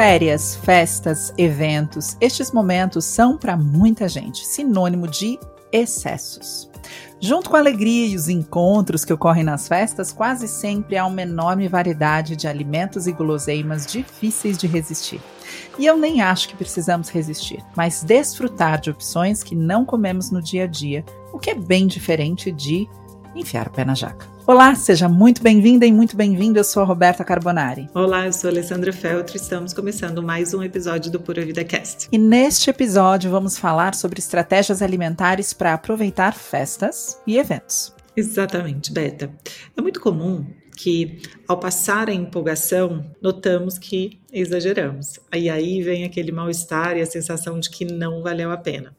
Férias, festas, eventos, estes momentos são para muita gente sinônimo de excessos. Junto com a alegria e os encontros que ocorrem nas festas, quase sempre há uma enorme variedade de alimentos e guloseimas difíceis de resistir. E eu nem acho que precisamos resistir, mas desfrutar de opções que não comemos no dia a dia, o que é bem diferente de enfiar o pé na jaca. Olá, seja muito bem-vinda e muito bem-vindo. Eu sou a Roberta Carbonari. Olá, eu sou a Alessandra Feltri. Estamos começando mais um episódio do Pura Vida Cast. E neste episódio vamos falar sobre estratégias alimentares para aproveitar festas e eventos. Exatamente, Beta. É muito comum que, ao passar a empolgação, notamos que exageramos. E aí vem aquele mal-estar e a sensação de que não valeu a pena.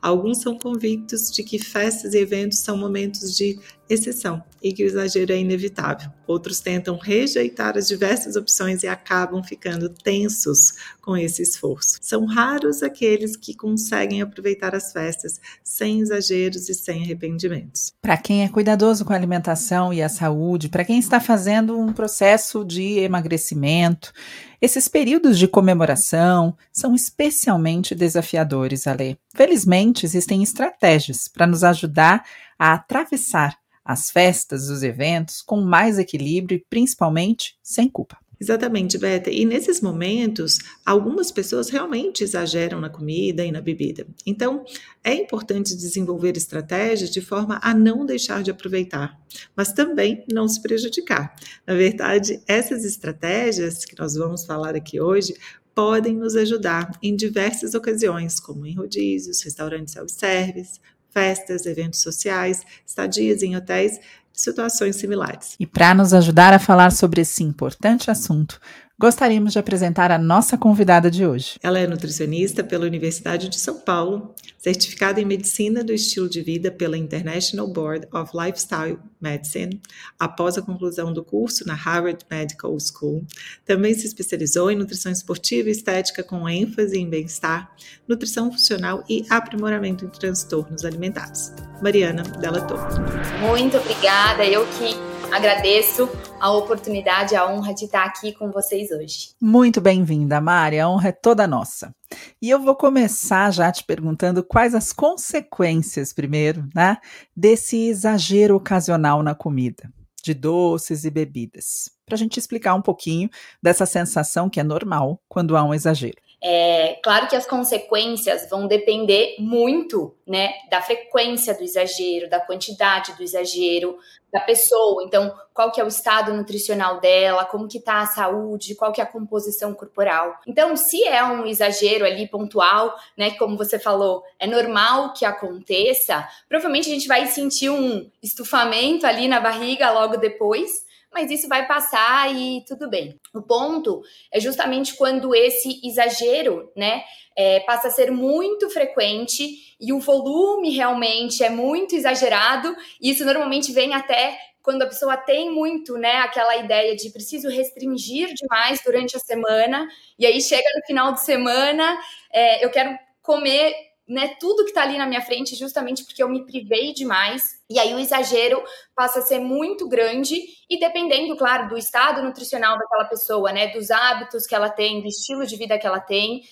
Alguns são convictos de que festas e eventos são momentos de exceção e que o exagero é inevitável. Outros tentam rejeitar as diversas opções e acabam ficando tensos com esse esforço. São raros aqueles que conseguem aproveitar as festas sem exageros e sem arrependimentos. Para quem é cuidadoso com a alimentação e a saúde, para quem está fazendo um processo de emagrecimento, esses períodos de comemoração são especialmente desafiadores, Ale. Felizmente, existem estratégias para nos ajudar a atravessar as festas, os eventos com mais equilíbrio e principalmente sem culpa. Exatamente, Beta. E nesses momentos, algumas pessoas realmente exageram na comida e na bebida. Então, é importante desenvolver estratégias de forma a não deixar de aproveitar, mas também não se prejudicar. Na verdade, essas estratégias que nós vamos falar aqui hoje podem nos ajudar em diversas ocasiões, como em rodízios, restaurantes self-service, festas, eventos sociais, estadias em hotéis situações similares. E para nos ajudar a falar sobre esse importante assunto, gostaríamos de apresentar a nossa convidada de hoje. Ela é nutricionista pela Universidade de São Paulo, certificada em Medicina do Estilo de Vida pela International Board of Lifestyle Medicine, após a conclusão do curso na Harvard Medical School. Também se especializou em nutrição esportiva e estética com ênfase em bem-estar, nutrição funcional e aprimoramento em transtornos alimentares. Mariana Della Torre. Muito obrigada, eu que Agradeço a oportunidade, a honra de estar aqui com vocês hoje. Muito bem-vinda, Mari. A honra é toda nossa. E eu vou começar já te perguntando quais as consequências, primeiro, né, desse exagero ocasional na comida, de doces e bebidas, para a gente explicar um pouquinho dessa sensação que é normal quando há um exagero. É claro que as consequências vão depender muito, né, da frequência do exagero, da quantidade do exagero da pessoa. Então, qual que é o estado nutricional dela, como que tá a saúde, qual que é a composição corporal. Então, se é um exagero ali pontual, né, como você falou, é normal que aconteça, provavelmente a gente vai sentir um estufamento ali na barriga logo depois mas isso vai passar e tudo bem. O ponto é justamente quando esse exagero, né, é, passa a ser muito frequente e o volume realmente é muito exagerado, e isso normalmente vem até quando a pessoa tem muito, né, aquela ideia de preciso restringir demais durante a semana, e aí chega no final de semana, é, eu quero comer né, tudo que tá ali na minha frente, justamente porque eu me privei demais. E aí o exagero passa a ser muito grande e dependendo, claro, do estado nutricional daquela pessoa, né, dos hábitos que ela tem, do estilo de vida que ela tem,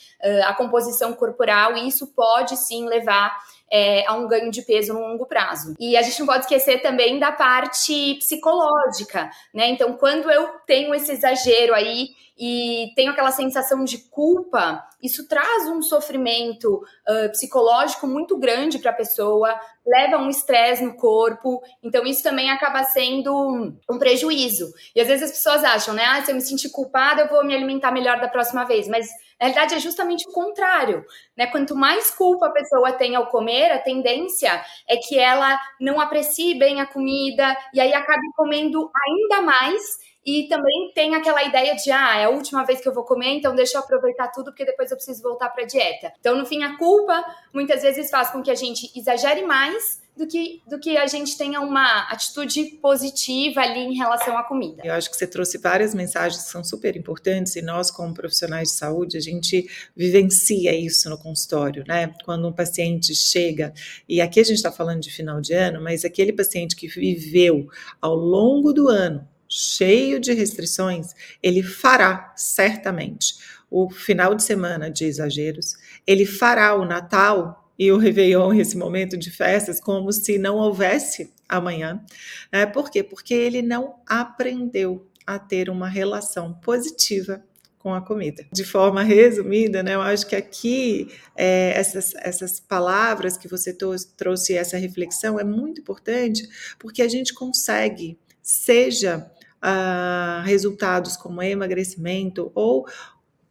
a composição corporal, e isso pode sim levar é, a um ganho de peso no longo prazo. E a gente não pode esquecer também da parte psicológica, né? Então, quando eu tenho esse exagero aí e tenho aquela sensação de culpa, isso traz um sofrimento uh, psicológico muito grande para a pessoa, leva um estresse no corpo, então isso também acaba sendo um prejuízo. E às vezes as pessoas acham, né? Ah, se eu me sentir culpada, eu vou me alimentar melhor da próxima vez, mas na realidade, é justamente o contrário. Né? Quanto mais culpa a pessoa tem ao comer, a tendência é que ela não aprecie bem a comida e aí acabe comendo ainda mais. E também tem aquela ideia de, ah, é a última vez que eu vou comer, então deixa eu aproveitar tudo, porque depois eu preciso voltar para a dieta. Então, no fim, a culpa muitas vezes faz com que a gente exagere mais do que, do que a gente tenha uma atitude positiva ali em relação à comida. Eu acho que você trouxe várias mensagens que são super importantes e nós, como profissionais de saúde, a gente vivencia isso no consultório, né? Quando um paciente chega, e aqui a gente está falando de final de ano, mas aquele paciente que viveu ao longo do ano cheio de restrições, ele fará certamente o final de semana de exageros, ele fará o Natal e o Réveillon, esse momento de festas, como se não houvesse amanhã. É, por quê? Porque ele não aprendeu a ter uma relação positiva com a comida. De forma resumida, né, eu acho que aqui é, essas, essas palavras que você trouxe, essa reflexão, é muito importante, porque a gente consegue, seja uh, resultados como emagrecimento ou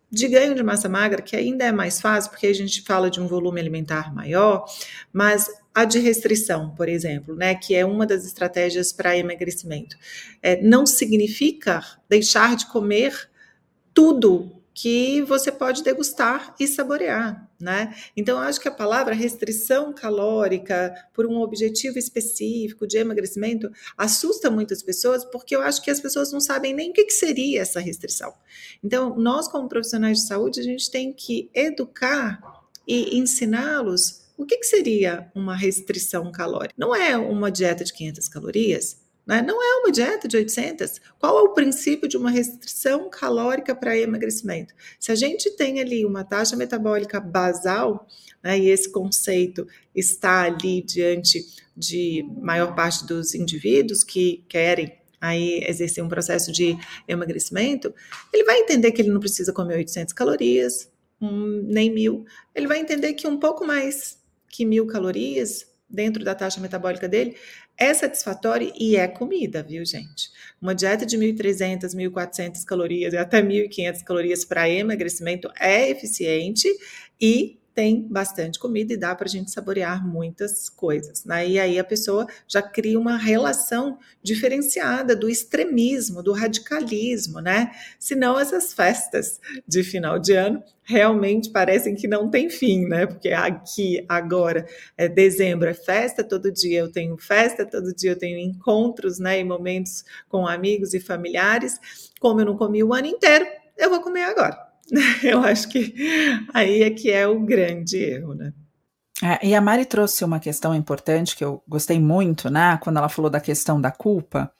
de ganho de massa magra, que ainda é mais fácil, porque a gente fala de um volume alimentar maior, mas a de restrição, por exemplo, né, que é uma das estratégias para emagrecimento, é, não significa deixar de comer tudo que você pode degustar e saborear, né? Então, acho que a palavra restrição calórica por um objetivo específico de emagrecimento assusta muitas pessoas, porque eu acho que as pessoas não sabem nem o que, que seria essa restrição. Então, nós, como profissionais de saúde, a gente tem que educar e ensiná-los o que, que seria uma restrição calórica. Não é uma dieta de 500 calorias, né? Não é uma dieta de 800. Qual é o princípio de uma restrição calórica para emagrecimento? Se a gente tem ali uma taxa metabólica basal, né, e esse conceito está ali diante de maior parte dos indivíduos que querem aí exercer um processo de emagrecimento, ele vai entender que ele não precisa comer 800 calorias, um, nem mil. Ele vai entender que um pouco mais que mil calorias dentro da taxa metabólica dele é satisfatório e é comida, viu, gente? Uma dieta de 1.300, 1.400 calorias e até 1.500 calorias para emagrecimento é eficiente e tem bastante comida e dá para a gente saborear muitas coisas. Né? E aí a pessoa já cria uma relação diferenciada do extremismo, do radicalismo, né? Senão essas festas de final de ano realmente parecem que não tem fim, né? Porque aqui agora é dezembro, é festa todo dia, eu tenho festa todo dia, eu tenho encontros, né? E momentos com amigos e familiares. Como eu não comi o ano inteiro, eu vou comer agora. Eu acho que aí é que é o grande erro, né? É, e a Mari trouxe uma questão importante que eu gostei muito, né? Quando ela falou da questão da culpa,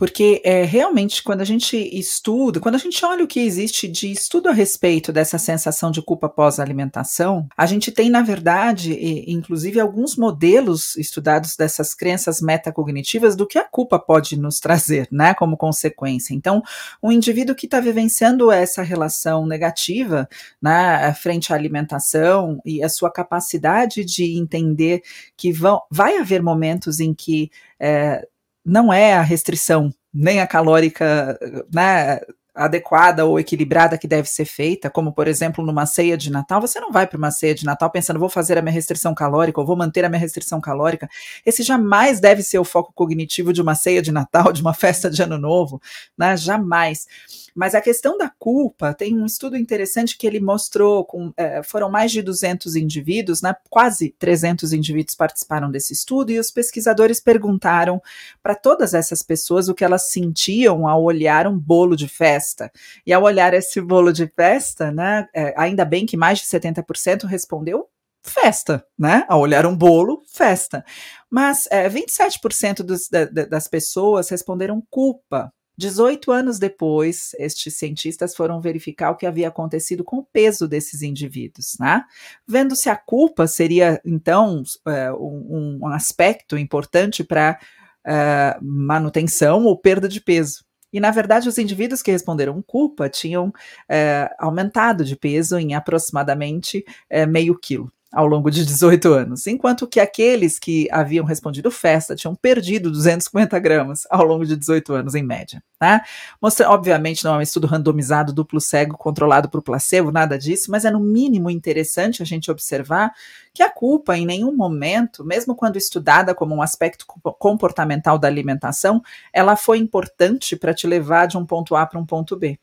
porque é, realmente, quando a gente estuda, quando a gente olha o que existe de estudo a respeito dessa sensação de culpa pós-alimentação, a gente tem, na verdade, e, inclusive alguns modelos estudados dessas crenças metacognitivas do que a culpa pode nos trazer, né, como consequência. Então, um indivíduo que está vivenciando essa relação negativa, né, frente à alimentação e a sua capacidade de entender que vão, vai haver momentos em que é, não é a restrição nem a calórica né, adequada ou equilibrada que deve ser feita, como por exemplo numa ceia de Natal, você não vai para uma ceia de Natal pensando vou fazer a minha restrição calórica ou vou manter a minha restrição calórica. Esse jamais deve ser o foco cognitivo de uma ceia de Natal, de uma festa de Ano Novo, né? Jamais. Mas a questão da culpa, tem um estudo interessante que ele mostrou, com, é, foram mais de 200 indivíduos, né, quase 300 indivíduos participaram desse estudo, e os pesquisadores perguntaram para todas essas pessoas o que elas sentiam ao olhar um bolo de festa. E ao olhar esse bolo de festa, né, é, ainda bem que mais de 70% respondeu festa, né? Ao olhar um bolo, festa. Mas é, 27% dos, da, das pessoas responderam culpa 18 anos depois, estes cientistas foram verificar o que havia acontecido com o peso desses indivíduos, né? Vendo se a culpa seria, então, é, um, um aspecto importante para é, manutenção ou perda de peso. E, na verdade, os indivíduos que responderam culpa tinham é, aumentado de peso em aproximadamente é, meio quilo ao longo de 18 anos, enquanto que aqueles que haviam respondido festa tinham perdido 250 gramas ao longo de 18 anos, em média. Tá? Mostra, obviamente, não é um estudo randomizado, duplo cego, controlado por placebo, nada disso, mas é no mínimo interessante a gente observar que a culpa, em nenhum momento, mesmo quando estudada como um aspecto comportamental da alimentação, ela foi importante para te levar de um ponto A para um ponto B.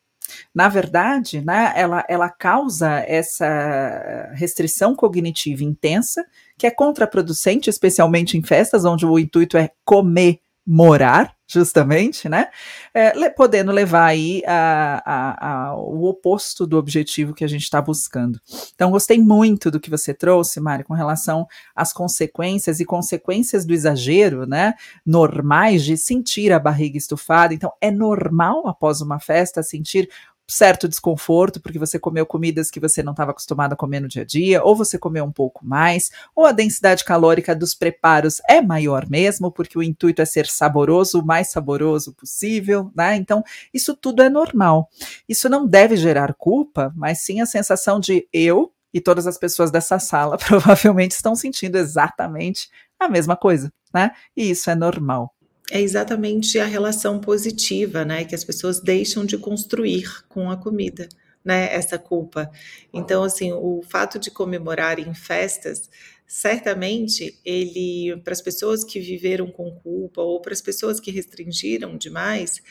Na verdade, né, ela, ela causa essa restrição cognitiva intensa, que é contraproducente, especialmente em festas, onde o intuito é comemorar, justamente, né? É, podendo levar aí a, a, a, o oposto do objetivo que a gente está buscando. Então, gostei muito do que você trouxe, Mari, com relação às consequências e consequências do exagero, né? Normais de sentir a barriga estufada. Então, é normal após uma festa sentir certo desconforto, porque você comeu comidas que você não estava acostumado a comer no dia a dia, ou você comeu um pouco mais, ou a densidade calórica dos preparos é maior mesmo, porque o intuito é ser saboroso, o mais saboroso possível, né? Então, isso tudo é normal. Isso não deve gerar culpa, mas sim a sensação de eu e todas as pessoas dessa sala provavelmente estão sentindo exatamente a mesma coisa, né? E isso é normal. É exatamente a relação positiva, né, que as pessoas deixam de construir com a comida, né, essa culpa. Então, assim, o fato de comemorar em festas, certamente ele, para as pessoas que viveram com culpa ou para as pessoas que restringiram demais,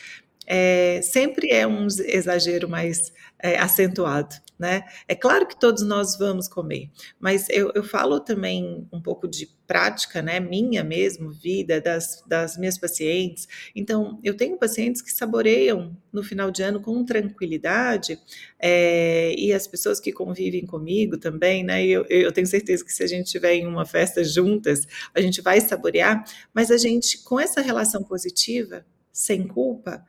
é, sempre é um exagero mais é, acentuado, né? É claro que todos nós vamos comer, mas eu, eu falo também um pouco de prática, né? Minha mesmo, vida, das, das minhas pacientes. Então, eu tenho pacientes que saboreiam no final de ano com tranquilidade, é, e as pessoas que convivem comigo também, né? Eu, eu tenho certeza que se a gente estiver em uma festa juntas, a gente vai saborear, mas a gente, com essa relação positiva, sem culpa,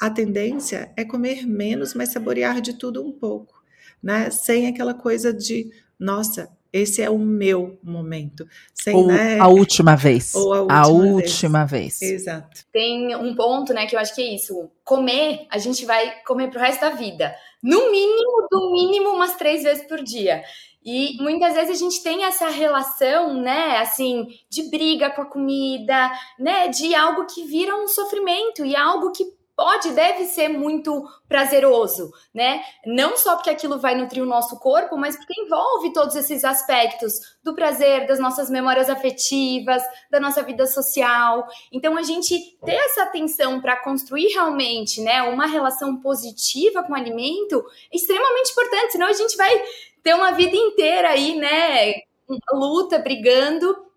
a tendência é comer menos, mas saborear de tudo um pouco, né? Sem aquela coisa de, nossa, esse é o meu momento. Sem, Ou né? a última vez. Ou a última, a vez. última vez. Exato. Tem um ponto, né, que eu acho que é isso. Comer, a gente vai comer pro resto da vida. No mínimo, do mínimo, umas três vezes por dia. E muitas vezes a gente tem essa relação, né, assim, de briga com a comida, né, de algo que vira um sofrimento e algo que pode, deve ser muito prazeroso, né? Não só porque aquilo vai nutrir o nosso corpo, mas porque envolve todos esses aspectos do prazer, das nossas memórias afetivas, da nossa vida social. Então a gente ter essa atenção para construir realmente, né, uma relação positiva com o alimento é extremamente importante, senão a gente vai ter uma vida inteira aí, né, luta, brigando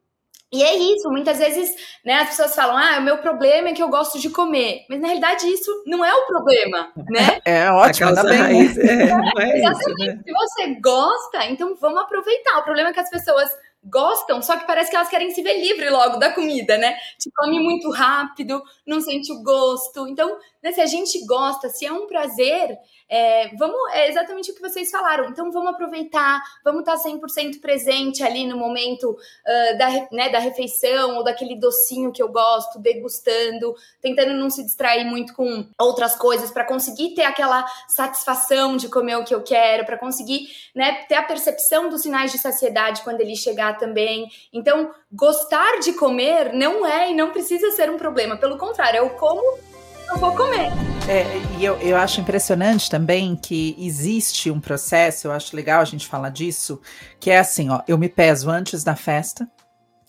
e é isso, muitas vezes né, as pessoas falam: ah, o meu problema é que eu gosto de comer. Mas na realidade isso não é o problema, né? É ótimo, ainda bem. Raiz, é, não é Exatamente. isso, né? Se você gosta, então vamos aproveitar. O problema é que as pessoas gostam, só que parece que elas querem se ver livre logo da comida, né? Te come muito rápido, não sente o gosto. Então, né, se a gente gosta, se é um prazer, é, vamos, é exatamente o que vocês falaram. Então, vamos aproveitar, vamos estar 100% presente ali no momento uh, da, né, da refeição ou daquele docinho que eu gosto, degustando, tentando não se distrair muito com outras coisas para conseguir ter aquela satisfação de comer o que eu quero, para conseguir né, ter a percepção dos sinais de saciedade quando ele chegar também. Então, gostar de comer não é e não precisa ser um problema. Pelo contrário, é o como eu vou comer. É, e eu, eu acho impressionante também que existe um processo, eu acho legal a gente falar disso, que é assim, ó, eu me peso antes da festa,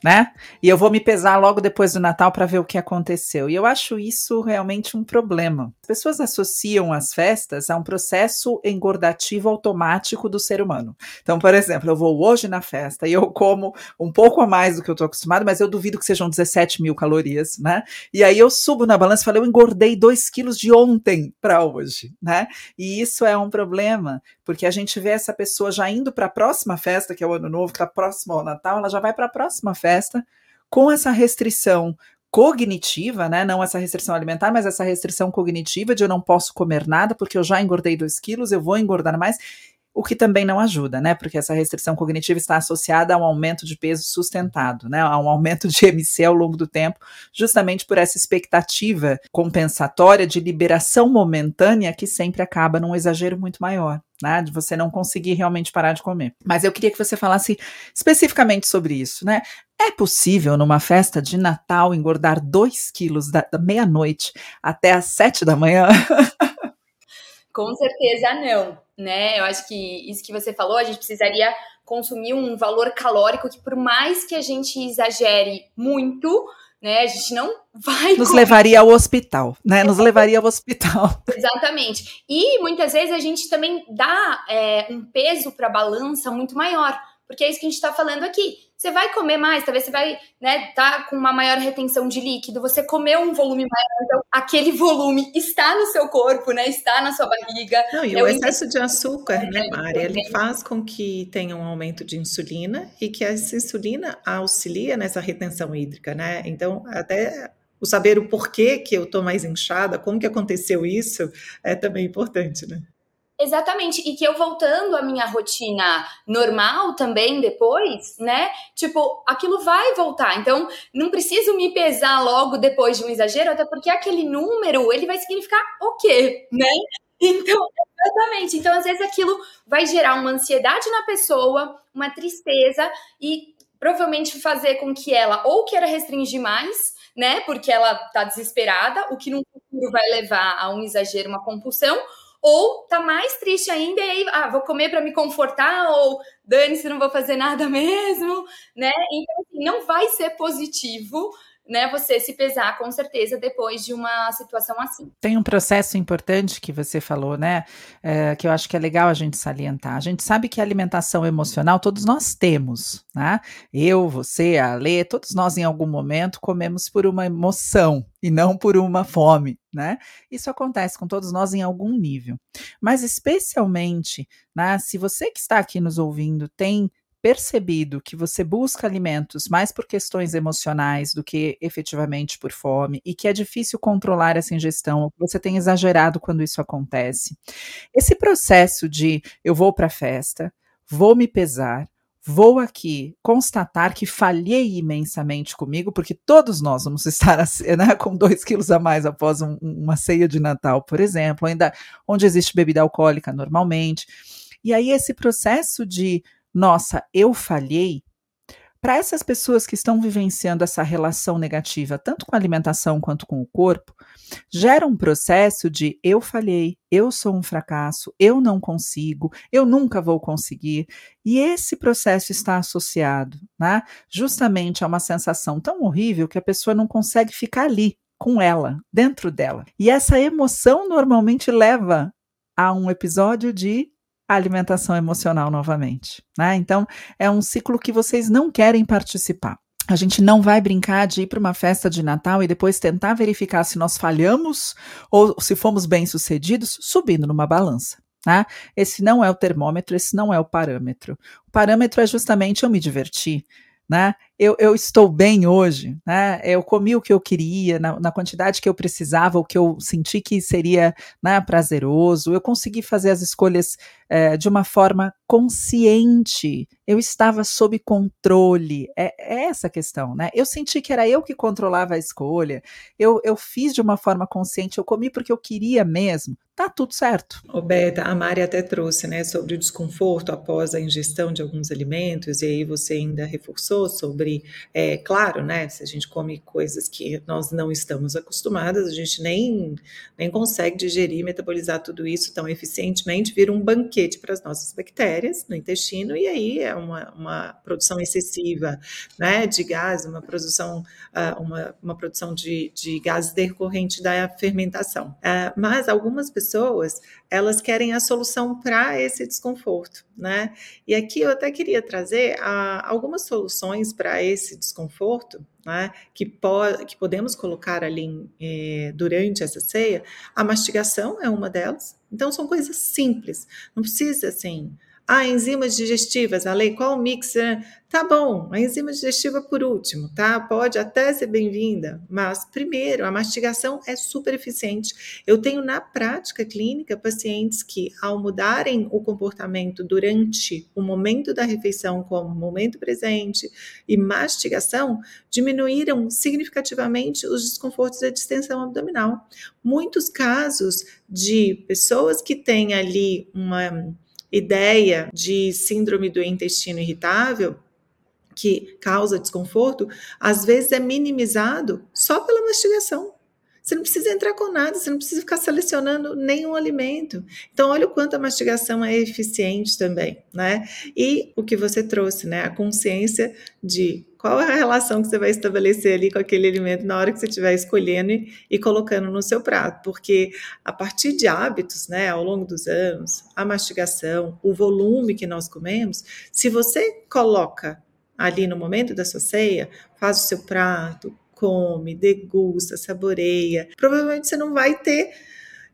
né? E eu vou me pesar logo depois do Natal para ver o que aconteceu. E eu acho isso realmente um problema. As pessoas associam as festas a um processo engordativo automático do ser humano. Então, por exemplo, eu vou hoje na festa e eu como um pouco a mais do que eu estou acostumado, mas eu duvido que sejam 17 mil calorias, né? E aí eu subo na balança e falo, eu engordei 2 quilos de ontem para hoje, né? E isso é um problema, porque a gente vê essa pessoa já indo para a próxima festa, que é o Ano Novo, que está próximo ao Natal, ela já vai para a próxima festa festa com essa restrição cognitiva, né? Não essa restrição alimentar, mas essa restrição cognitiva de eu não posso comer nada porque eu já engordei 2 quilos, eu vou engordar mais o que também não ajuda, né? Porque essa restrição cognitiva está associada a um aumento de peso sustentado, né? A um aumento de MC ao longo do tempo, justamente por essa expectativa compensatória de liberação momentânea que sempre acaba num exagero muito maior. Né, de você não conseguir realmente parar de comer. Mas eu queria que você falasse especificamente sobre isso, né? É possível numa festa de Natal engordar 2 quilos da, da meia-noite até às 7 da manhã? Com certeza não, né? Eu acho que isso que você falou, a gente precisaria consumir um valor calórico que, por mais que a gente exagere muito, né, a gente não vai. Nos comer. levaria ao hospital, né? Nos levaria ao hospital. Exatamente. E muitas vezes a gente também dá é, um peso para a balança muito maior, porque é isso que a gente está falando aqui você vai comer mais, talvez você vai, né, tá com uma maior retenção de líquido, você comeu um volume maior, então aquele volume está no seu corpo, né, está na sua barriga. Não, e o excesso de açúcar, né, Mari, ele faz com que tenha um aumento de insulina e que essa insulina auxilia nessa retenção hídrica, né, então até o saber o porquê que eu tô mais inchada, como que aconteceu isso, é também importante, né. Exatamente, e que eu voltando à minha rotina normal também depois, né? Tipo, aquilo vai voltar. Então, não preciso me pesar logo depois de um exagero, até porque aquele número, ele vai significar o quê, né? Então, exatamente. Então, às vezes aquilo vai gerar uma ansiedade na pessoa, uma tristeza e provavelmente fazer com que ela ou queira restringir mais, né? Porque ela tá desesperada, o que no futuro vai levar a um exagero, uma compulsão, ou tá mais triste ainda e aí, ah, vou comer para me confortar, ou dane-se, não vou fazer nada mesmo, né? Então, assim, não vai ser positivo né, você se pesar com certeza depois de uma situação assim. Tem um processo importante que você falou, né, é, que eu acho que é legal a gente salientar. A gente sabe que a alimentação emocional todos nós temos, né? Eu, você, a Lê, todos nós em algum momento comemos por uma emoção e não por uma fome, né? Isso acontece com todos nós em algum nível. Mas especialmente, né, se você que está aqui nos ouvindo tem percebido que você busca alimentos mais por questões emocionais do que efetivamente por fome e que é difícil controlar essa ingestão, você tem exagerado quando isso acontece. Esse processo de eu vou para a festa, vou me pesar, vou aqui constatar que falhei imensamente comigo, porque todos nós vamos estar né, com dois quilos a mais após um, uma ceia de Natal, por exemplo, ainda onde existe bebida alcoólica normalmente. E aí esse processo de nossa, eu falhei, para essas pessoas que estão vivenciando essa relação negativa, tanto com a alimentação quanto com o corpo, gera um processo de eu falhei, eu sou um fracasso, eu não consigo, eu nunca vou conseguir. E esse processo está associado, né, justamente a uma sensação tão horrível que a pessoa não consegue ficar ali com ela, dentro dela. E essa emoção normalmente leva a um episódio de alimentação emocional novamente. Né? Então, é um ciclo que vocês não querem participar. A gente não vai brincar de ir para uma festa de Natal e depois tentar verificar se nós falhamos ou se fomos bem-sucedidos subindo numa balança. Né? Esse não é o termômetro, esse não é o parâmetro. O parâmetro é justamente eu me divertir, né? Eu, eu, estou bem hoje, né? Eu comi o que eu queria, na, na quantidade que eu precisava, o que eu senti que seria né, prazeroso. Eu consegui fazer as escolhas é, de uma forma consciente. Eu estava sob controle. É, é, essa a questão, né? Eu senti que era eu que controlava a escolha. Eu, eu fiz de uma forma consciente. Eu comi porque eu queria mesmo tá tudo certo. O Beta, a Mari até trouxe, né, sobre o desconforto após a ingestão de alguns alimentos, e aí você ainda reforçou sobre, é, claro, né, se a gente come coisas que nós não estamos acostumadas, a gente nem, nem consegue digerir, metabolizar tudo isso tão eficientemente, vira um banquete para as nossas bactérias no intestino, e aí é uma, uma produção excessiva, né, de gás, uma produção, uh, uma, uma produção de, de gases decorrente da fermentação. Uh, mas algumas pessoas pessoas, elas querem a solução para esse desconforto, né? E aqui eu até queria trazer ah, algumas soluções para esse desconforto, né? Que, po que podemos colocar ali eh, durante essa ceia. A mastigação é uma delas. Então, são coisas simples. Não precisa, assim, ah, enzimas digestivas, a lei, qual o mix? Tá bom, a enzima digestiva por último, tá? Pode até ser bem-vinda, mas primeiro, a mastigação é super eficiente. Eu tenho na prática clínica pacientes que, ao mudarem o comportamento durante o momento da refeição, como momento presente e mastigação, diminuíram significativamente os desconfortos da distensão abdominal. Muitos casos de pessoas que têm ali uma ideia de síndrome do intestino irritável, que causa desconforto, às vezes é minimizado só pela mastigação. Você não precisa entrar com nada, você não precisa ficar selecionando nenhum alimento. Então, olha o quanto a mastigação é eficiente também, né? E o que você trouxe, né? A consciência de qual é a relação que você vai estabelecer ali com aquele alimento na hora que você estiver escolhendo e, e colocando no seu prato, porque a partir de hábitos, né, ao longo dos anos, a mastigação, o volume que nós comemos, se você coloca ali no momento da sua ceia, faz o seu prato, come, degusta, saboreia, provavelmente você não vai ter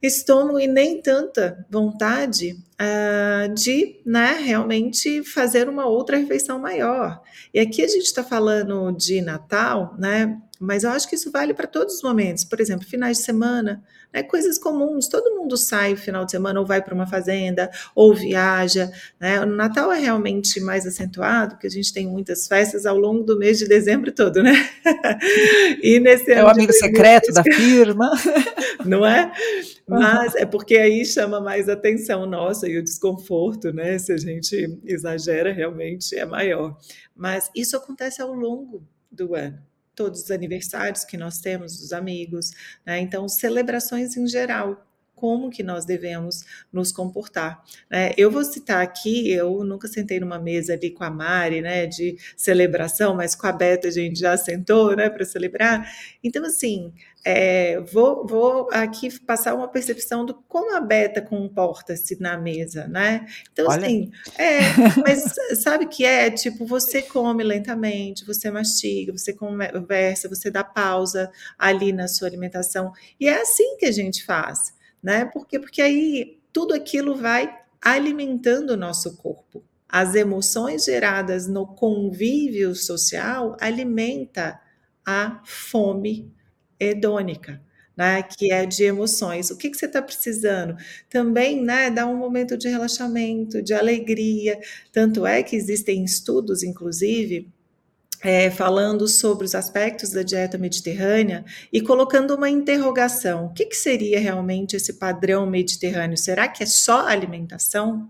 estômago e nem tanta vontade uh, de né, realmente fazer uma outra refeição maior. E aqui a gente está falando de Natal, né? mas eu acho que isso vale para todos os momentos. Por exemplo, finais de semana, né, coisas comuns. Todo mundo sai no final de semana ou vai para uma fazenda ou viaja. Né? O Natal é realmente mais acentuado, porque a gente tem muitas festas ao longo do mês de dezembro todo, né? e nesse é o amigo secreto da firma, não é? Mas é porque aí chama mais atenção nossa e o desconforto, né? Se a gente exagera, realmente é maior. Mas isso acontece ao longo do ano todos os aniversários que nós temos dos amigos, né? Então, celebrações em geral como que nós devemos nos comportar. É, eu vou citar aqui, eu nunca sentei numa mesa ali com a Mari, né, de celebração, mas com a Beta a gente já sentou, né, para celebrar. Então, assim, é, vou, vou aqui passar uma percepção do como a Beta comporta-se na mesa, né? Então, Olha. assim, é, mas sabe que é? Tipo, você come lentamente, você mastiga, você conversa, você dá pausa ali na sua alimentação. E é assim que a gente faz né? Porque, porque aí tudo aquilo vai alimentando o nosso corpo. As emoções geradas no convívio social alimenta a fome hedônica. Né, que é de emoções. O que, que você está precisando? Também né, dá um momento de relaxamento, de alegria. Tanto é que existem estudos, inclusive, é, falando sobre os aspectos da dieta mediterrânea e colocando uma interrogação: o que, que seria realmente esse padrão mediterrâneo? Será que é só alimentação?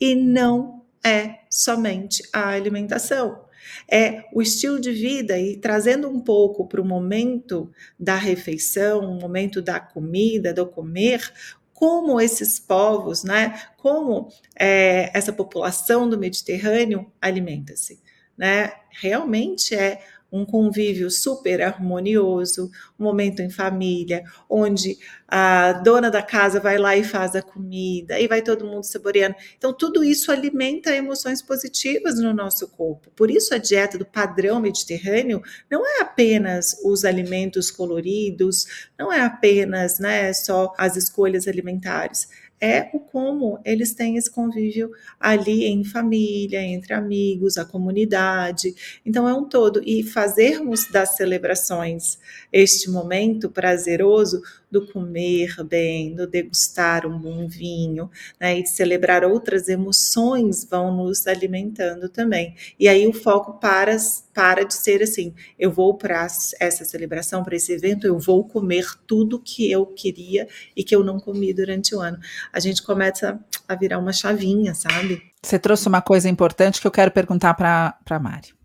E não é somente a alimentação. É o estilo de vida e trazendo um pouco para o momento da refeição, o momento da comida, do comer, como esses povos, né, como é, essa população do Mediterrâneo alimenta-se né? Realmente é um convívio super harmonioso, um momento em família, onde a dona da casa vai lá e faz a comida, e vai todo mundo saboreando. Então, tudo isso alimenta emoções positivas no nosso corpo. Por isso, a dieta do padrão mediterrâneo não é apenas os alimentos coloridos, não é apenas né, só as escolhas alimentares é o como eles têm esse convívio ali em família, entre amigos, a comunidade. Então é um todo. E fazermos das celebrações este momento prazeroso do comer bem, do degustar um bom vinho, né, e de celebrar outras emoções vão nos alimentando também. E aí o foco para, para de ser assim, eu vou para essa celebração, para esse evento, eu vou comer tudo que eu queria e que eu não comi durante o ano. A gente começa a virar uma chavinha, sabe? Você trouxe uma coisa importante que eu quero perguntar para a Mari.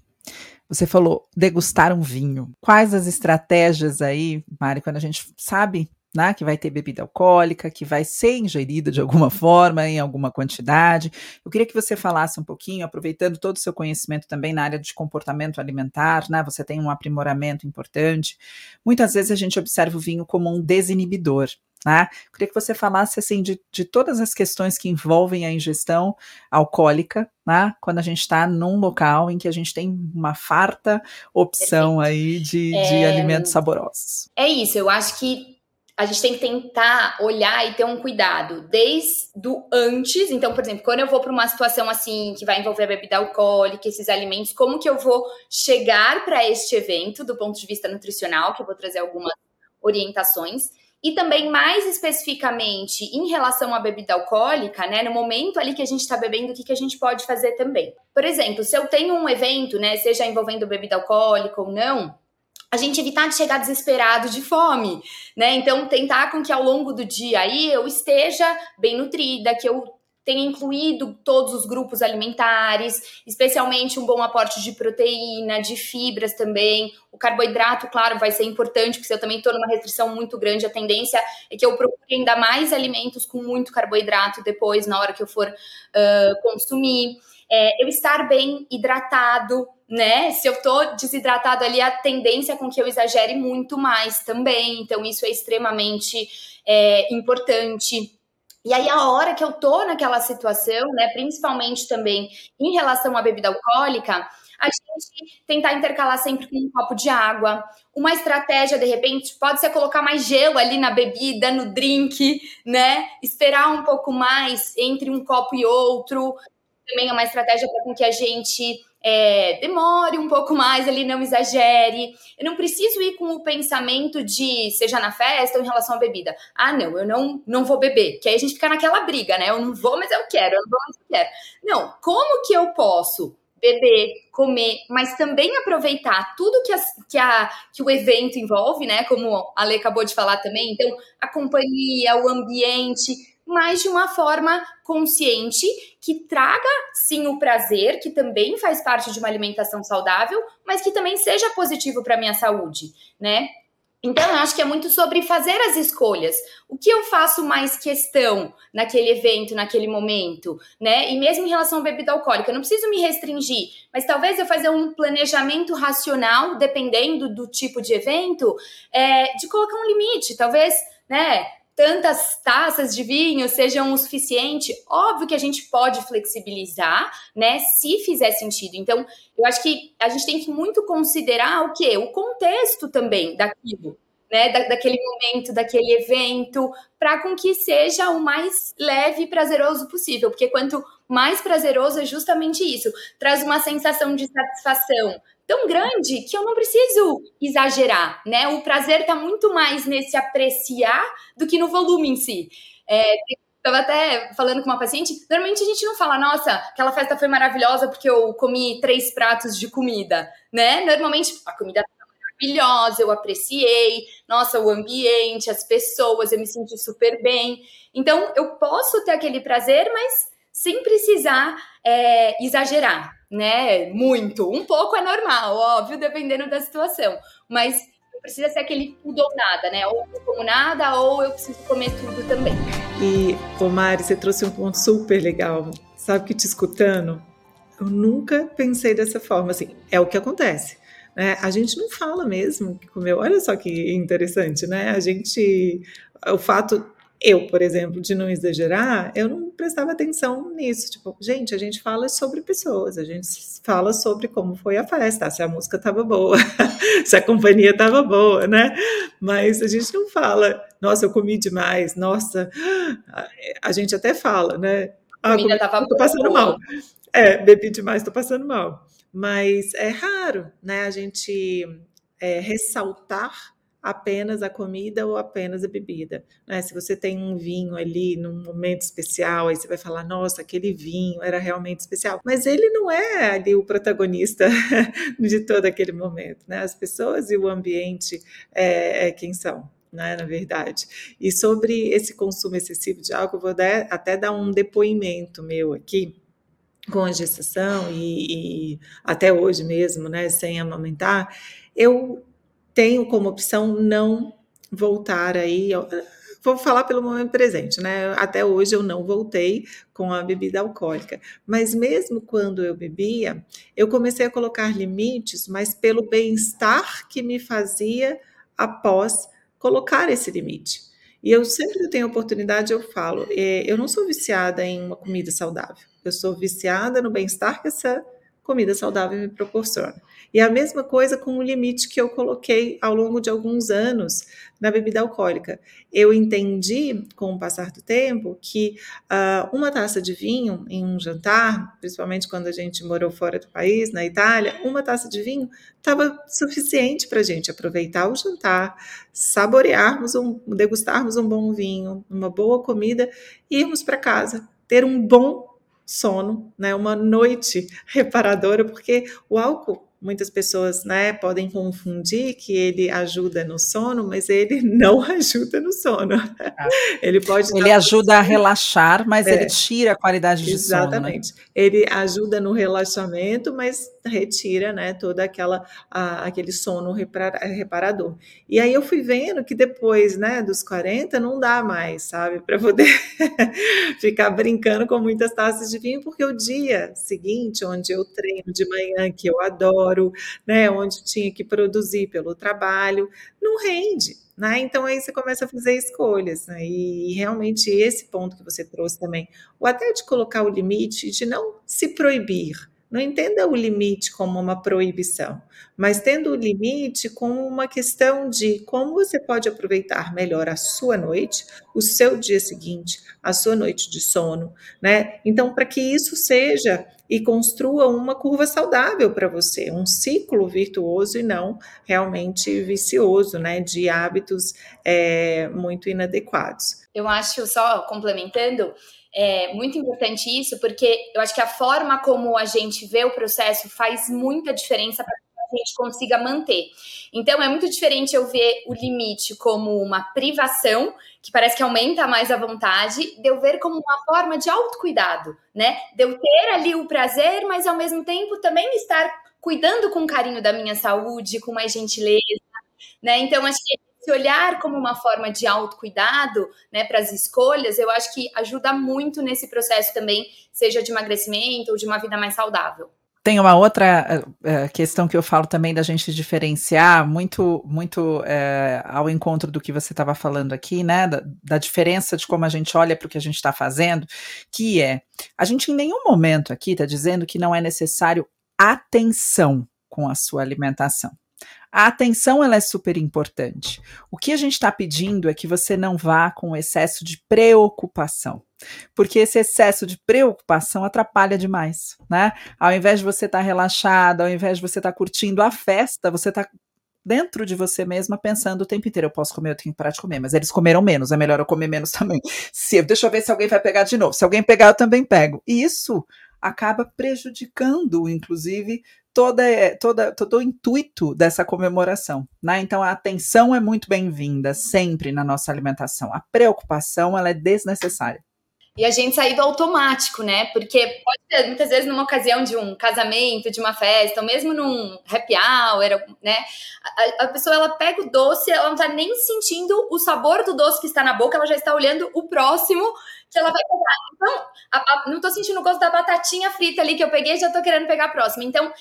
Você falou degustar um vinho. Quais as estratégias aí, Mari, quando a gente sabe né, que vai ter bebida alcoólica, que vai ser ingerida de alguma forma, em alguma quantidade. Eu queria que você falasse um pouquinho, aproveitando todo o seu conhecimento também na área de comportamento alimentar, né? Você tem um aprimoramento importante. Muitas vezes a gente observa o vinho como um desinibidor. Né? Queria que você falasse assim de, de todas as questões que envolvem a ingestão alcoólica, né? quando a gente está num local em que a gente tem uma farta opção Perfeito. aí de, é, de alimentos saborosos. É isso, eu acho que a gente tem que tentar olhar e ter um cuidado desde o antes. Então, por exemplo, quando eu vou para uma situação assim que vai envolver bebida alcoólica, esses alimentos, como que eu vou chegar para este evento do ponto de vista nutricional, que eu vou trazer algumas orientações. E também, mais especificamente, em relação à bebida alcoólica, né? No momento ali que a gente está bebendo, o que, que a gente pode fazer também? Por exemplo, se eu tenho um evento, né? Seja envolvendo bebida alcoólica ou não, a gente evitar de chegar desesperado de fome, né? Então, tentar com que ao longo do dia aí eu esteja bem nutrida, que eu tenha incluído todos os grupos alimentares, especialmente um bom aporte de proteína, de fibras também. O carboidrato, claro, vai ser importante, porque se eu também estou numa restrição muito grande, a tendência é que eu procure ainda mais alimentos com muito carboidrato depois, na hora que eu for uh, consumir. É, eu estar bem hidratado, né? Se eu tô desidratado ali, a tendência é com que eu exagere muito mais também. Então, isso é extremamente é, importante. E aí, a hora que eu tô naquela situação, né, principalmente também em relação à bebida alcoólica, a gente tentar intercalar sempre com um copo de água. Uma estratégia, de repente, pode ser colocar mais gelo ali na bebida, no drink, né? Esperar um pouco mais entre um copo e outro. Também é uma estratégia para que a gente é, demore um pouco mais ali, não exagere. Eu não preciso ir com o pensamento de, seja na festa ou em relação à bebida. Ah, não, eu não, não vou beber. Que aí a gente fica naquela briga, né? Eu não vou, mas eu quero, eu não vou, mas eu quero. Não, como que eu posso beber, comer, mas também aproveitar tudo que, as, que, a, que o evento envolve, né? Como a Ale acabou de falar também. Então, a companhia, o ambiente, mas de uma forma consciente que traga sim o prazer, que também faz parte de uma alimentação saudável, mas que também seja positivo para minha saúde, né? Então, eu acho que é muito sobre fazer as escolhas. O que eu faço mais questão naquele evento, naquele momento, né? E mesmo em relação à bebida alcoólica, eu não preciso me restringir, mas talvez eu fazer um planejamento racional, dependendo do tipo de evento, é, de colocar um limite. Talvez, né? Tantas taças de vinho sejam o suficiente. Óbvio que a gente pode flexibilizar, né, se fizer sentido. Então, eu acho que a gente tem que muito considerar o quê? O contexto também daquilo, né, da, daquele momento, daquele evento, para com que seja o mais leve e prazeroso possível, porque quanto mais prazeroso é justamente isso, traz uma sensação de satisfação, tão grande que eu não preciso exagerar, né? O prazer está muito mais nesse apreciar do que no volume em si. É, Estava até falando com uma paciente, normalmente a gente não fala, nossa, aquela festa foi maravilhosa porque eu comi três pratos de comida, né? Normalmente a comida tá maravilhosa, eu apreciei, nossa, o ambiente, as pessoas, eu me senti super bem. Então, eu posso ter aquele prazer, mas sem precisar é, exagerar, né? Muito. Um pouco é normal, óbvio, dependendo da situação. Mas precisa ser aquele tudo ou nada, né? Ou eu como nada, ou eu preciso comer tudo também. E, ô Mari, você trouxe um ponto super legal. Sabe que te escutando, eu nunca pensei dessa forma. Assim, é o que acontece. Né? A gente não fala mesmo que comeu. Olha só que interessante, né? A gente. O fato eu, por exemplo, de não exagerar, eu não prestava atenção nisso. Tipo, gente, a gente fala sobre pessoas, a gente fala sobre como foi a festa, se a música estava boa, se a companhia estava boa, né? Mas a gente não fala, nossa, eu comi demais, nossa, a gente até fala, né? Ah, comida estava tô passando mal. É, bebi demais, tô passando mal. Mas é raro, né? A gente é, ressaltar apenas a comida ou apenas a bebida. Né? Se você tem um vinho ali num momento especial, aí você vai falar, nossa, aquele vinho era realmente especial. Mas ele não é ali o protagonista de todo aquele momento. Né? As pessoas e o ambiente é, é quem são. Né, na verdade. E sobre esse consumo excessivo de álcool, vou dar, até dar um depoimento meu aqui, com a gestação e, e, até hoje mesmo, né, sem amamentar, eu tenho como opção não voltar aí. Vou falar pelo momento presente, né? Até hoje eu não voltei com a bebida alcoólica. Mas mesmo quando eu bebia, eu comecei a colocar limites, mas pelo bem-estar que me fazia após colocar esse limite. E eu sempre tenho oportunidade, eu falo, é, eu não sou viciada em uma comida saudável. Eu sou viciada no bem-estar que essa comida saudável me proporciona. E a mesma coisa com o limite que eu coloquei ao longo de alguns anos na bebida alcoólica. Eu entendi, com o passar do tempo, que uh, uma taça de vinho em um jantar, principalmente quando a gente morou fora do país, na Itália, uma taça de vinho estava suficiente para a gente aproveitar o jantar, saborearmos, um, degustarmos um bom vinho, uma boa comida e irmos para casa, ter um bom sono, né, uma noite reparadora, porque o álcool muitas pessoas né, podem confundir que ele ajuda no sono, mas ele não ajuda no sono. Ah. Ele pode. Ele ajuda a relaxar, mas é. ele tira a qualidade de Exatamente. sono. Né? Ele ajuda no relaxamento, mas retira né, toda aquela a, aquele sono reparador. E aí eu fui vendo que depois né, dos 40 não dá mais, sabe, para poder ficar brincando com muitas taças de vinho, porque o dia seguinte, onde eu treino de manhã, que eu adoro, né, onde tinha que produzir pelo trabalho, não rende. Né? Então aí você começa a fazer escolhas, né? e realmente esse ponto que você trouxe também, o até de colocar o limite, de não se proibir, Não entenda o limite como uma proibição, mas tendo o limite como uma questão de como você pode aproveitar melhor a sua noite, o seu dia seguinte, a sua noite de sono, né? Então, para que isso seja e construa uma curva saudável para você, um ciclo virtuoso e não realmente vicioso, né? De hábitos é, muito inadequados. Eu acho, só complementando, é muito importante isso, porque eu acho que a forma como a gente vê o processo faz muita diferença para que a gente consiga manter. Então, é muito diferente eu ver o limite como uma privação, que parece que aumenta mais a vontade, de eu ver como uma forma de autocuidado, né? De eu ter ali o prazer, mas ao mesmo tempo também estar cuidando com carinho da minha saúde, com mais gentileza, né? Então, acho que esse olhar como uma forma de autocuidado, né, para as escolhas, eu acho que ajuda muito nesse processo também, seja de emagrecimento ou de uma vida mais saudável. Tem uma outra uh, questão que eu falo também da gente diferenciar, muito, muito uh, ao encontro do que você estava falando aqui, né? Da, da, diferença de como a gente olha para o que a gente está fazendo, que é a gente em nenhum momento aqui está dizendo que não é necessário atenção com a sua alimentação. A atenção ela é super importante. O que a gente está pedindo é que você não vá com excesso de preocupação, porque esse excesso de preocupação atrapalha demais, né? Ao invés de você estar tá relaxado, ao invés de você estar tá curtindo a festa, você está dentro de você mesma pensando o tempo inteiro, eu posso comer, eu tenho que parar de comer, mas eles comeram menos, é melhor eu comer menos também. Se, deixa eu ver se alguém vai pegar de novo. Se alguém pegar, eu também pego. Isso acaba prejudicando, inclusive, toda, toda, todo o intuito dessa comemoração. Né? Então, a atenção é muito bem-vinda sempre na nossa alimentação. A preocupação ela é desnecessária. E a gente sair do automático, né? Porque pode ser, muitas vezes, numa ocasião de um casamento, de uma festa, ou mesmo num happy hour, né? A, a pessoa, ela pega o doce, ela não tá nem sentindo o sabor do doce que está na boca, ela já está olhando o próximo que ela vai pegar. Então, a, a, não tô sentindo o gosto da batatinha frita ali que eu peguei, já tô querendo pegar a próxima. Então,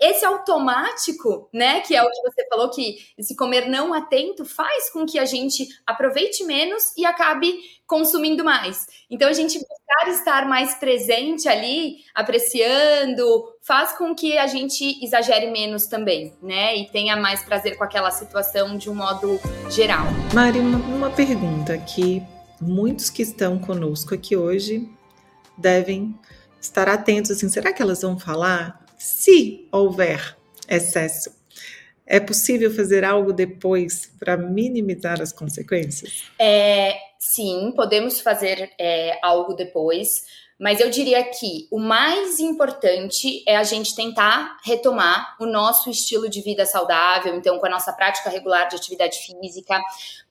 esse automático, né, que é o que você falou que esse comer não atento faz com que a gente aproveite menos e acabe consumindo mais. Então a gente buscar estar mais presente ali, apreciando, faz com que a gente exagere menos também, né, e tenha mais prazer com aquela situação de um modo geral. Mari, uma, uma pergunta que muitos que estão conosco aqui hoje devem estar atentos assim, será que elas vão falar se houver excesso. É possível fazer algo depois para minimizar as consequências? É, sim, podemos fazer é, algo depois, mas eu diria que o mais importante é a gente tentar retomar o nosso estilo de vida saudável, então com a nossa prática regular de atividade física,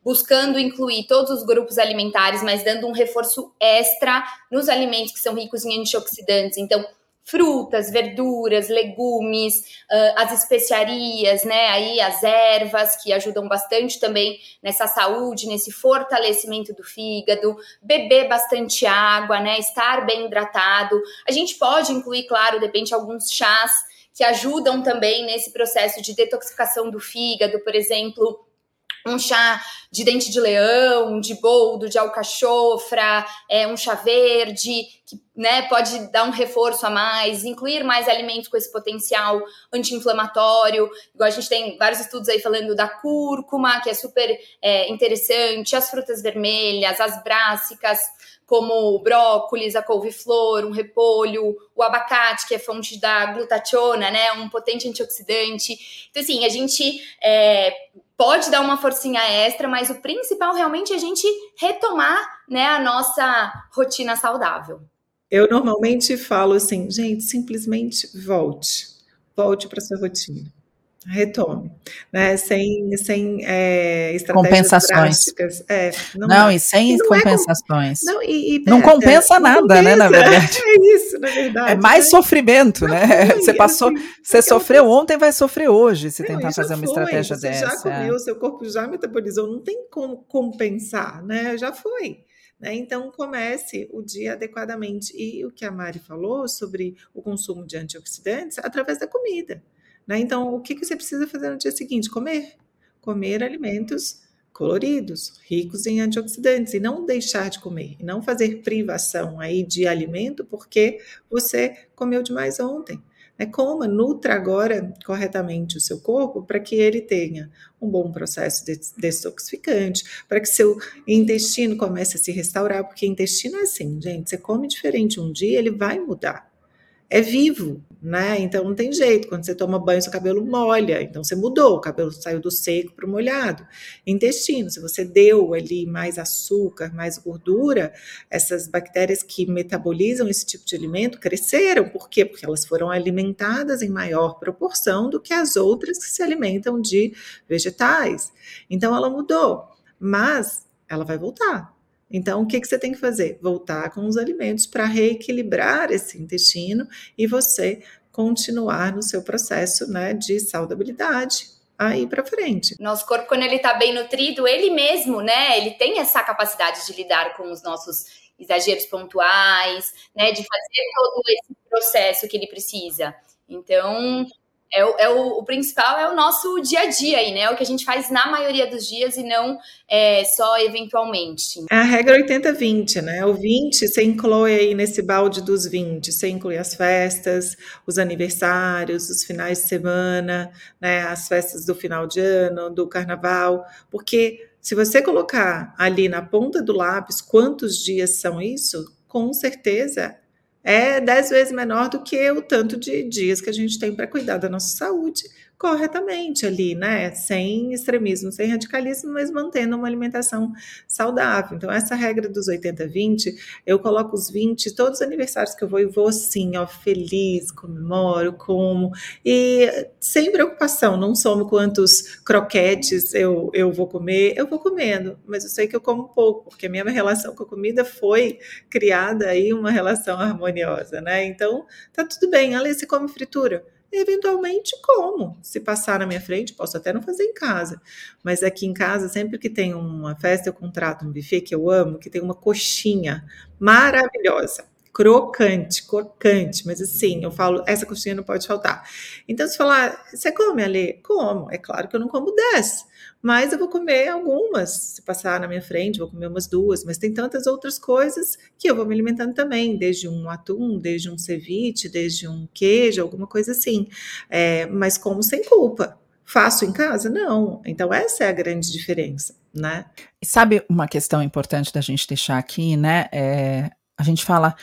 buscando incluir todos os grupos alimentares, mas dando um reforço extra nos alimentos que são ricos em antioxidantes. Então, frutas, verduras, legumes, uh, as especiarias, né? Aí as ervas que ajudam bastante também nessa saúde, nesse fortalecimento do fígado, beber bastante água, né? Estar bem hidratado. A gente pode incluir, claro, de repente, alguns chás que ajudam também nesse processo de detoxificação do fígado, por exemplo, um chá de dente de leão, de boldo, de alcachofra, é, um chá verde, que né, pode dar um reforço a mais, incluir mais alimentos com esse potencial anti-inflamatório. Igual a gente tem vários estudos aí falando da cúrcuma, que é super é, interessante, as frutas vermelhas, as brássicas, como o brócolis, a couve-flor, um repolho, o abacate, que é fonte da glutationa, né, um potente antioxidante. Então, assim, a gente é, pode dar uma forcinha extra, mas o principal realmente é a gente retomar né, a nossa rotina saudável. Eu normalmente falo assim, gente, simplesmente volte, volte para sua rotina retome, né? Sem, sem é, estratégias compensações. É, não, não e sem não é compensações. É, não, e, e, não compensa nada, compensa, né? Na verdade. É isso, na verdade. É mais né? sofrimento, né? Foi, você passou, assim, você sofreu ontem, vai sofrer hoje se tentar fazer uma estratégia você dessa. Já comeu, seu corpo já metabolizou, não tem como compensar, né? Já foi. Né? Então, comece o dia adequadamente. E o que a Mari falou sobre o consumo de antioxidantes através da comida. Né? Então, o que, que você precisa fazer no dia seguinte? Comer. Comer alimentos coloridos, ricos em antioxidantes, e não deixar de comer, e não fazer privação aí de alimento porque você comeu demais ontem. É coma, nutra agora corretamente o seu corpo para que ele tenha um bom processo detoxificante, para que seu intestino comece a se restaurar, porque intestino é assim, gente, você come diferente um dia, ele vai mudar é vivo, né? Então não tem jeito. Quando você toma banho, seu cabelo molha. Então você mudou, o cabelo saiu do seco para o molhado. Intestino, se você deu ali mais açúcar, mais gordura, essas bactérias que metabolizam esse tipo de alimento cresceram. Por quê? Porque elas foram alimentadas em maior proporção do que as outras que se alimentam de vegetais. Então ela mudou, mas ela vai voltar. Então, o que, que você tem que fazer? Voltar com os alimentos para reequilibrar esse intestino e você continuar no seu processo né, de saudabilidade aí para frente. Nosso corpo, quando ele está bem nutrido, ele mesmo, né? Ele tem essa capacidade de lidar com os nossos exageros pontuais, né? De fazer todo esse processo que ele precisa. Então, é, o, é o, o, principal é o nosso dia a dia aí, né? O que a gente faz na maioria dos dias e não é, só eventualmente. É a regra 80-20, né? O 20 você inclui aí nesse balde dos 20, você inclui as festas, os aniversários, os finais de semana, né? As festas do final de ano, do carnaval, porque se você colocar ali na ponta do lápis quantos dias são isso, com certeza é dez vezes menor do que o tanto de dias que a gente tem para cuidar da nossa saúde corretamente ali, né? Sem extremismo, sem radicalismo, mas mantendo uma alimentação saudável. Então, essa regra dos 80-20, eu coloco os 20, todos os aniversários que eu vou, e vou assim, ó, feliz, comemoro, como, e sem preocupação, não somo quantos croquetes eu, eu vou comer, eu vou comendo, mas eu sei que eu como pouco, porque a minha relação com a comida foi criada aí uma relação harmoniosa, né? Então, tá tudo bem. Ali, você come fritura? Eventualmente como. Se passar na minha frente, posso até não fazer em casa. Mas aqui em casa, sempre que tem uma festa, eu contrato um buffet que eu amo, que tem uma coxinha maravilhosa. Crocante, crocante, mas assim, eu falo, essa coxinha não pode faltar. Então, se falar, você come ali? Como? É claro que eu não como 10, mas eu vou comer algumas. Se passar na minha frente, vou comer umas duas, mas tem tantas outras coisas que eu vou me alimentando também, desde um atum, desde um ceviche, desde um queijo, alguma coisa assim. É, mas como sem culpa. Faço em casa? Não. Então, essa é a grande diferença, né? E sabe uma questão importante da gente deixar aqui, né? É, a gente fala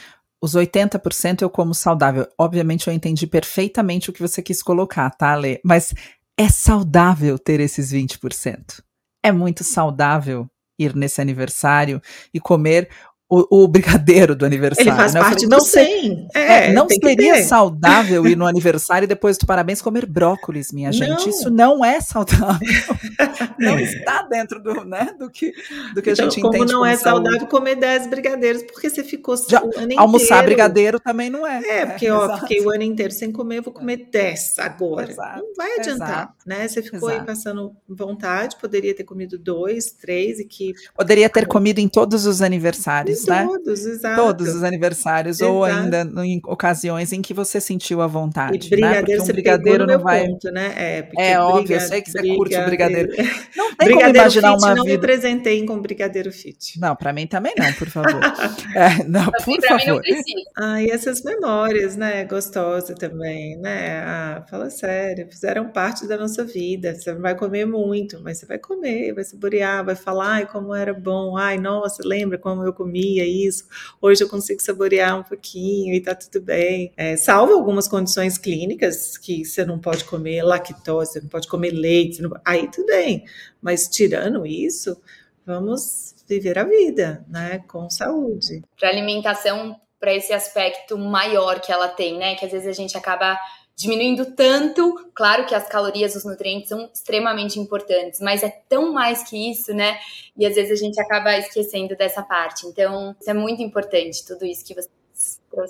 os 80% eu como saudável. Obviamente eu entendi perfeitamente o que você quis colocar, tá, Lê? Mas é saudável ter esses 20%. É muito saudável ir nesse aniversário e comer o, o, brigadeiro do aniversário. Ele faz né? parte falei, não 100. É, é, não seria saudável ir no aniversário e depois do parabéns comer brócolis, minha gente. Não. Isso não é saudável. não está dentro do, né, do que, do que então, a gente como entende não como é saudável comer 10 brigadeiros, porque você ficou Já, o ano Almoçar inteiro. brigadeiro também não é. É, porque é, ó, fiquei o ano inteiro sem comer, eu vou comer 10 agora. Exato, não vai adiantar, exato, né? Você ficou aí passando vontade, poderia ter comido dois, três e que... Poderia ter comido em todos os aniversários né? Todos, exato. Todos os aniversários, exato. ou ainda em ocasiões em que você sentiu a vontade. E brigadeiro, né? Porque um brigadeiro não vai. Ponto, né? É, é óbvio, eu sei que você curte o brigadeiro. Não tem brigadeiro como imaginar fit, uma não vida. me presenteiem com brigadeiro fit. Não, para mim também não, por favor. é, não, por pra favor. Mim não ah, e essas memórias, né? Gostosa também, né? Ah, fala sério, fizeram parte da nossa vida. Você não vai comer muito, mas você vai comer, vai saborear, vai falar, ai, como era bom, ai, nossa, lembra como eu comia isso, hoje eu consigo saborear um pouquinho e tá tudo bem. É, salvo algumas condições clínicas que você não pode comer lactose, você não pode comer leite, não... aí tudo bem. Mas tirando isso, vamos viver a vida, né, com saúde. Para alimentação, para esse aspecto maior que ela tem, né, que às vezes a gente acaba diminuindo tanto. Claro que as calorias, os nutrientes são extremamente importantes, mas é tão mais que isso, né? E às vezes a gente acaba esquecendo dessa parte. Então, isso é muito importante, tudo isso que você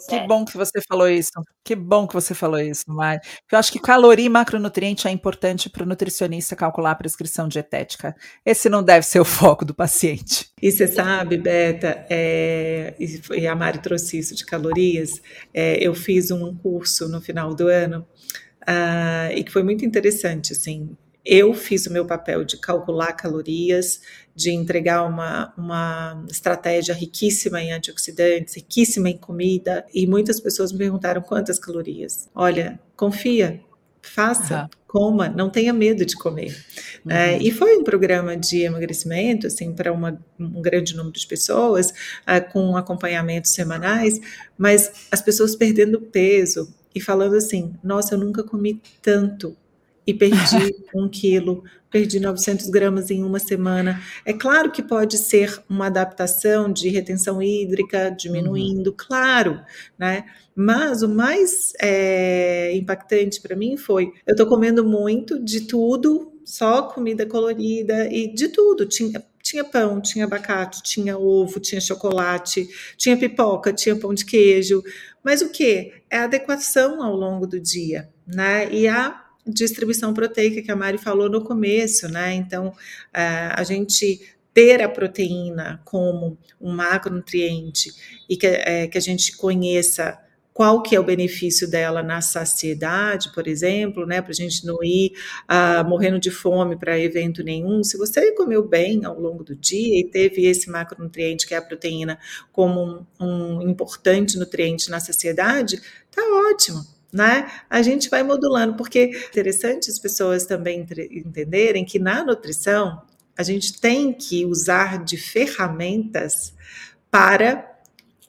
que bom que você falou isso. Que bom que você falou isso, Mari. Eu acho que caloria e macronutriente é importante para o nutricionista calcular a prescrição dietética. Esse não deve ser o foco do paciente. E você sabe, Beta, é, e a Mari trouxe isso de calorias, é, eu fiz um curso no final do ano uh, e que foi muito interessante, assim, eu fiz o meu papel de calcular calorias, de entregar uma, uma estratégia riquíssima em antioxidantes, riquíssima em comida, e muitas pessoas me perguntaram quantas calorias. Olha, confia, faça, uhum. coma, não tenha medo de comer. Uhum. É, e foi um programa de emagrecimento, assim, para um grande número de pessoas, é, com acompanhamentos semanais, mas as pessoas perdendo peso e falando assim: nossa, eu nunca comi tanto e perdi um quilo, perdi 900 gramas em uma semana. É claro que pode ser uma adaptação de retenção hídrica diminuindo, uhum. claro, né? Mas o mais é, impactante para mim foi: eu estou comendo muito de tudo, só comida colorida e de tudo. Tinha, tinha pão, tinha abacate, tinha ovo, tinha chocolate, tinha pipoca, tinha pão de queijo. Mas o que? É a adequação ao longo do dia, né? E a distribuição proteica que a Mari falou no começo, né? Então, a gente ter a proteína como um macronutriente e que, é, que a gente conheça qual que é o benefício dela na saciedade, por exemplo, né, para a gente não ir uh, morrendo de fome para evento nenhum. Se você comeu bem ao longo do dia e teve esse macronutriente, que é a proteína, como um, um importante nutriente na saciedade, tá ótimo né? A gente vai modulando, porque é interessante as pessoas também entenderem que na nutrição a gente tem que usar de ferramentas para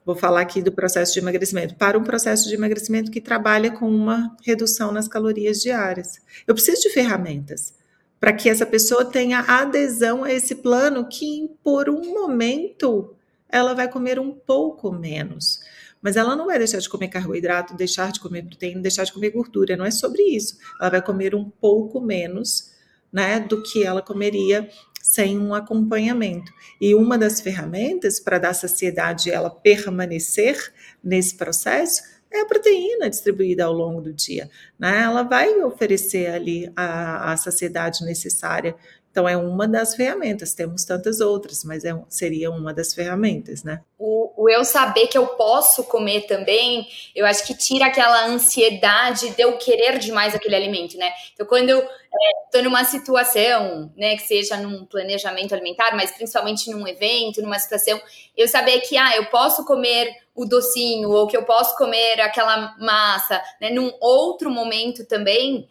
vou falar aqui do processo de emagrecimento, para um processo de emagrecimento que trabalha com uma redução nas calorias diárias. Eu preciso de ferramentas para que essa pessoa tenha adesão a esse plano que por um momento ela vai comer um pouco menos. Mas ela não vai deixar de comer carboidrato, deixar de comer proteína, deixar de comer gordura. Não é sobre isso. Ela vai comer um pouco menos, né, do que ela comeria sem um acompanhamento. E uma das ferramentas para dar saciedade e ela permanecer nesse processo é a proteína distribuída ao longo do dia. Né? Ela vai oferecer ali a, a saciedade necessária então, é uma das ferramentas, temos tantas outras, mas é, seria uma das ferramentas, né? O, o, eu saber que eu posso comer também, eu acho que tira aquela ansiedade de eu querer demais aquele alimento, né? Então, quando eu estou é, numa situação, né, que seja num planejamento alimentar, mas principalmente num evento, numa situação, eu saber que, ah, eu posso comer o docinho, ou que eu posso comer aquela massa, né, num outro momento também,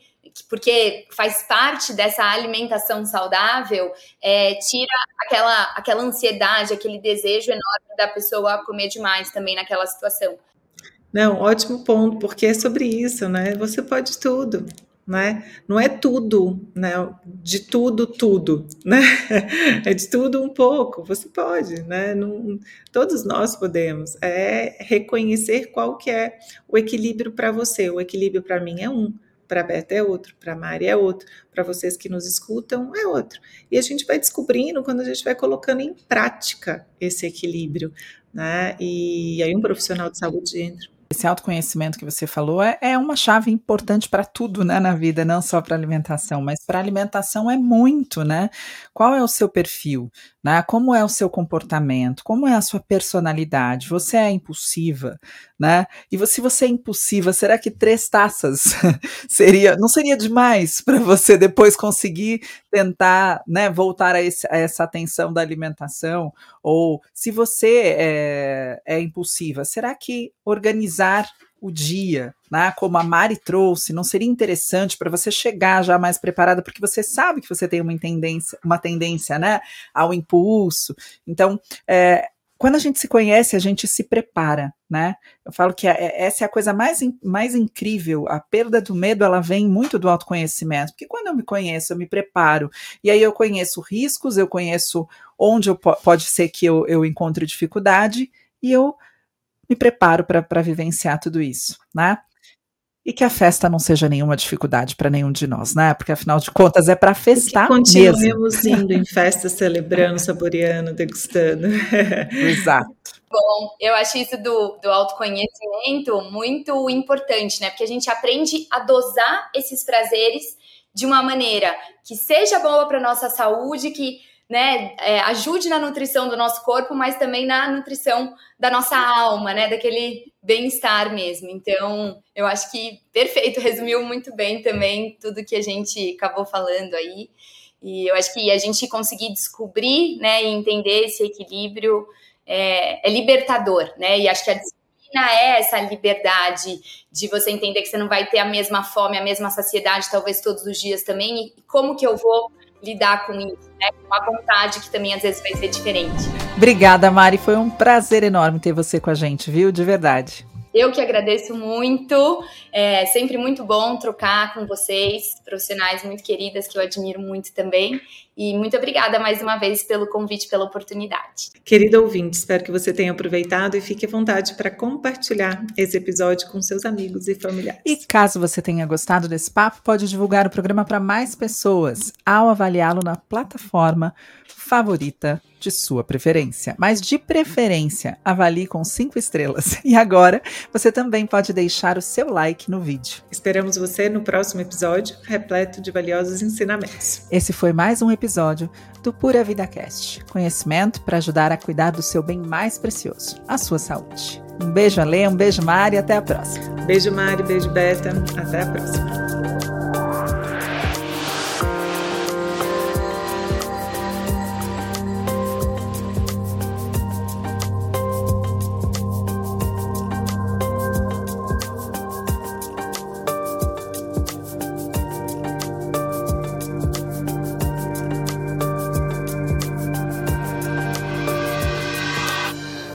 porque faz parte dessa alimentação saudável, é, tira aquela, aquela ansiedade, aquele desejo enorme da pessoa comer demais também naquela situação. Não, ótimo ponto, porque é sobre isso, né? Você pode tudo, né? Não é tudo, né? De tudo, tudo, né? É de tudo um pouco. Você pode, né? Não, todos nós podemos. É reconhecer qual que é o equilíbrio para você. O equilíbrio para mim é um para a Beta é outro, para a Mari é outro, para vocês que nos escutam é outro. E a gente vai descobrindo quando a gente vai colocando em prática esse equilíbrio, né? E aí um profissional de saúde entra. Esse autoconhecimento que você falou é, é uma chave importante para tudo né, na vida, não só para alimentação, mas para alimentação é muito, né? Qual é o seu perfil? Né? Como é o seu comportamento? Como é a sua personalidade? Você é impulsiva, né? E se você é impulsiva, será que três taças seria, não seria demais para você depois conseguir tentar, né, voltar a, esse, a, essa atenção da alimentação? Ou se você é, é impulsiva, será que organizar o dia, né? Como a Mari trouxe, não seria interessante para você chegar já mais preparada, porque você sabe que você tem uma tendência, uma tendência, né, ao impulso. Então, é, quando a gente se conhece, a gente se prepara, né? Eu falo que a, é, essa é a coisa mais, mais incrível. A perda do medo, ela vem muito do autoconhecimento, porque quando eu me conheço, eu me preparo, e aí eu conheço riscos, eu conheço onde eu, pode ser que eu, eu encontre dificuldade, e eu me preparo para vivenciar tudo isso, né? E que a festa não seja nenhuma dificuldade para nenhum de nós, né? Porque afinal de contas é para festar que continuemos mesmo. indo em festa, celebrando, saboreando, degustando. Exato. Bom, eu acho isso do, do autoconhecimento muito importante, né? Porque a gente aprende a dosar esses prazeres de uma maneira que seja boa para nossa saúde, que né, é, ajude na nutrição do nosso corpo, mas também na nutrição da nossa alma, né, daquele bem-estar mesmo. Então, eu acho que perfeito, resumiu muito bem também tudo que a gente acabou falando aí. E eu acho que a gente conseguir descobrir, né, e entender esse equilíbrio é, é libertador, né? E acho que a disciplina é essa liberdade de você entender que você não vai ter a mesma fome, a mesma saciedade, talvez todos os dias também. E como que eu vou lidar com isso, né? Com a vontade que também às vezes vai ser diferente. Obrigada, Mari. Foi um prazer enorme ter você com a gente, viu? De verdade. Eu que agradeço muito. É sempre muito bom trocar com vocês, profissionais muito queridas que eu admiro muito também. E muito obrigada mais uma vez pelo convite, pela oportunidade. Querida ouvinte, espero que você tenha aproveitado e fique à vontade para compartilhar esse episódio com seus amigos e familiares. E caso você tenha gostado desse papo, pode divulgar o programa para mais pessoas ao avaliá-lo na plataforma favorita de sua preferência. Mas de preferência, avalie com cinco estrelas. E agora, você também pode deixar o seu like no vídeo. Esperamos você no próximo episódio, repleto de valiosos ensinamentos. Esse foi mais um episódio do Pura Vida Cast. Conhecimento para ajudar a cuidar do seu bem mais precioso, a sua saúde. Um beijo, Alê, um beijo, Mari, até a próxima. Beijo, Mari, beijo, Beta, até a próxima.